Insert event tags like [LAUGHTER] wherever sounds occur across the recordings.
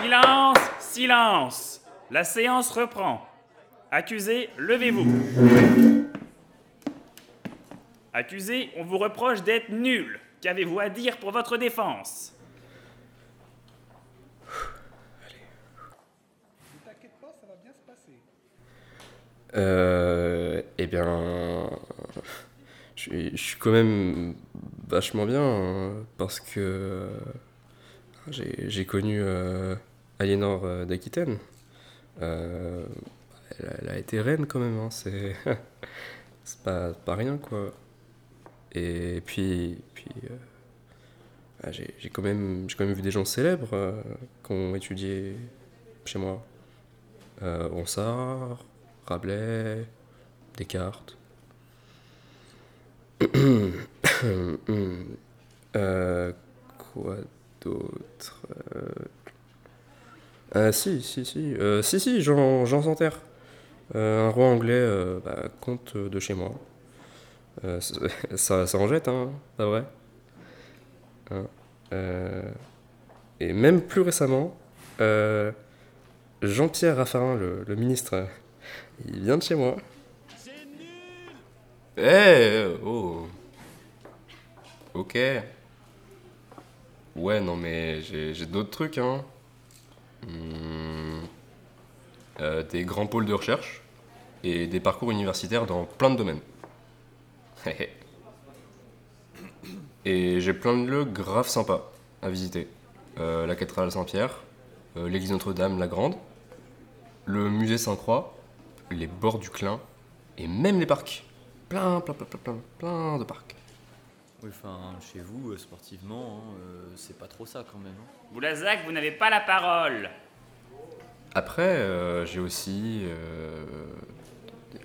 Silence, silence. La séance reprend. Accusé, levez-vous. Accusé, on vous reproche d'être nul. Qu'avez-vous à dire pour votre défense? Euh, eh bien, je suis- quand même vachement bien hein, parce que j'ai connu euh, Aliénor euh, d'Aquitaine. Euh, elle, a- été reine quand même, hein, c'est [LAUGHS] pas, rien quoi. Et puis, puis euh, ah, j'ai quand, même- quand même vu des gens célèbres qui ont étudié chez moi. Ronsard, Rabelais, Descartes. [COUGHS] Quoi d'autre euh... ah, si, si, si. Euh, si, si, Jean, Jean Santerre. Euh, un roi anglais, euh, bah, de chez moi. Euh, [LAUGHS] ça, ça, en jette, hein, pas vrai? Hein, euh, Et même plus récemment, euh, Jean-Pierre Raffarin, le, le ministre, [LAUGHS] il vient de chez moi. Eh, oh. Ok. Ouais, non, mais j'ai d'autres trucs, hein. Hmm. Euh, des grands pôles de recherche et des parcours universitaires dans plein de domaines. [LAUGHS] et j'ai plein de lieux grave sympas à visiter. Euh, la cathédrale Saint-Pierre, euh, l'église Notre-Dame, la Grande, le musée Saint-Croix, les bords du Clin et même les parcs. Plein, plein, plein, plein, plein de parcs. Oui, enfin, chez vous, euh, sportivement, hein, euh, c'est pas trop ça quand même. hein. Boulazac, vous n'avez pas la parole. Après, euh, j'ai aussi. euh,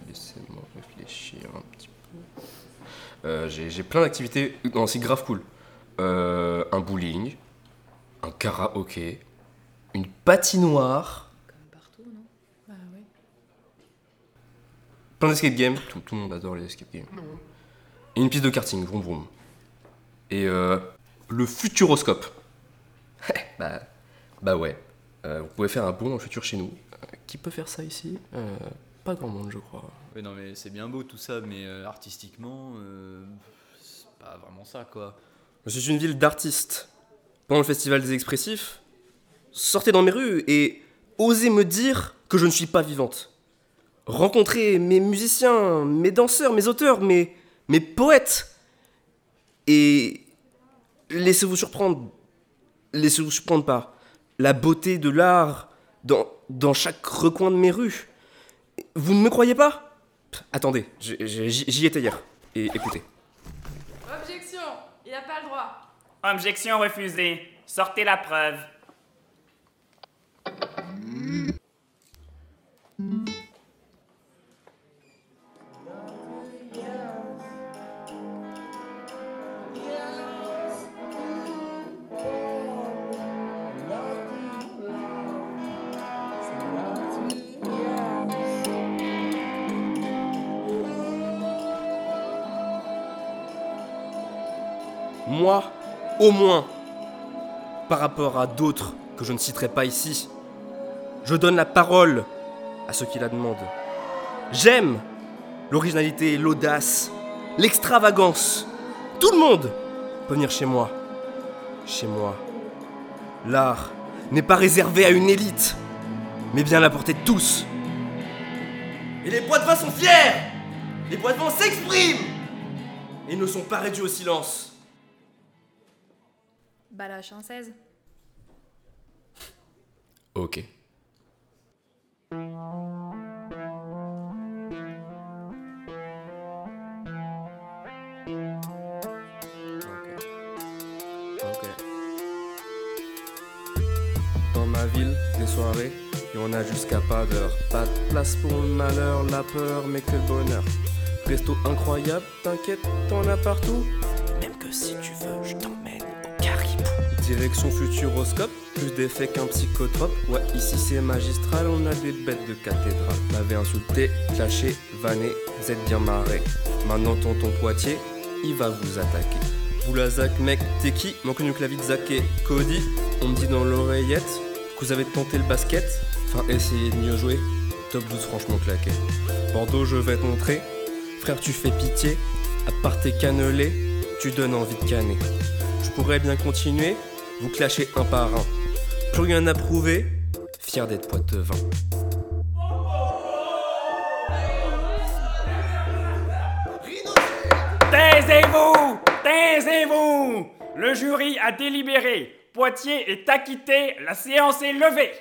Laissez-moi réfléchir un petit peu. Euh, j'ai j'ai plein d'activités. Non, c'est grave cool. Euh, un bowling, un karaoké, une patinoire, Comme partout, non? Bah oui. plein d'escape games. Tout, tout le monde adore les escape games. Et une piste de karting, vroom vroom. Et euh, le futuroscope. [LAUGHS] bah, bah ouais. Euh, vous pouvez faire un bond dans le futur chez nous. Qui peut faire ça ici? Euh, Pas grand monde, je crois. Oui, non, mais c'est bien beau tout ça, mais euh, artistiquement, euh, c'est pas vraiment ça, quoi. Je suis une ville d'artistes. Pendant le festival des expressifs, sortez dans mes rues et osez me dire que je ne suis pas vivante. Rencontrez mes musiciens, mes danseurs, mes auteurs, mes, mes poètes. Et laissez-vous surprendre. Laissez-vous surprendre par la beauté de l'art dans, dans chaque recoin de mes rues. Vous ne me croyez pas? Pff, Attendez, j'y étais hier. Et écoutez. Objection Il n'a pas le droit. Objection refusée. Sortez la preuve. Moi, au moins, par rapport à d'autres que je ne citerai pas ici, je donne la parole à ceux qui la demandent. J'aime l'originalité, l'audace, l'extravagance. Tout le monde peut venir chez moi. Chez moi. L'art n'est pas réservé à une élite, mais bien à la portée de tous. Et les bois de vin sont fiers Les bois de vin s'expriment Et ne sont pas réduits au silence. Bah la chanceuse. Ok. Ok. Dans ma ville, des soirées, et on a jusqu'à pas d'heure. Pas de place pour le malheur, la peur, mais que le bonheur. Resto incroyable, t'inquiète, t'en as partout. Même que si tu veux, je caribou. Direction futuroscope, plus d'effets qu'un psychotrope. Ouais, ici c'est magistral, on a des bêtes de cathédrale. M'avait insulté, clashé, vanné, vous êtes bien marré. Maintenant tonton Poitiers, il va vous attaquer. Boulazac, mec, t'es qui? Manque une clavie de Zach et Cody. On me dit dans l'oreillette Vous avez tenté le basket Enfin, essayé de mieux jouer Top 12 franchement claqué. Bordeaux, je vais te montrer. Frère, tu fais pitié. À part tes cannelés, tu donnes envie de canner. Je pourrais bien continuer, vous clasher un par un. Plus rien à prouver, fier d'être poitevin. Taisez-vous Taisez-vous Le jury a délibéré. Poitiers est acquitté. La séance est levée.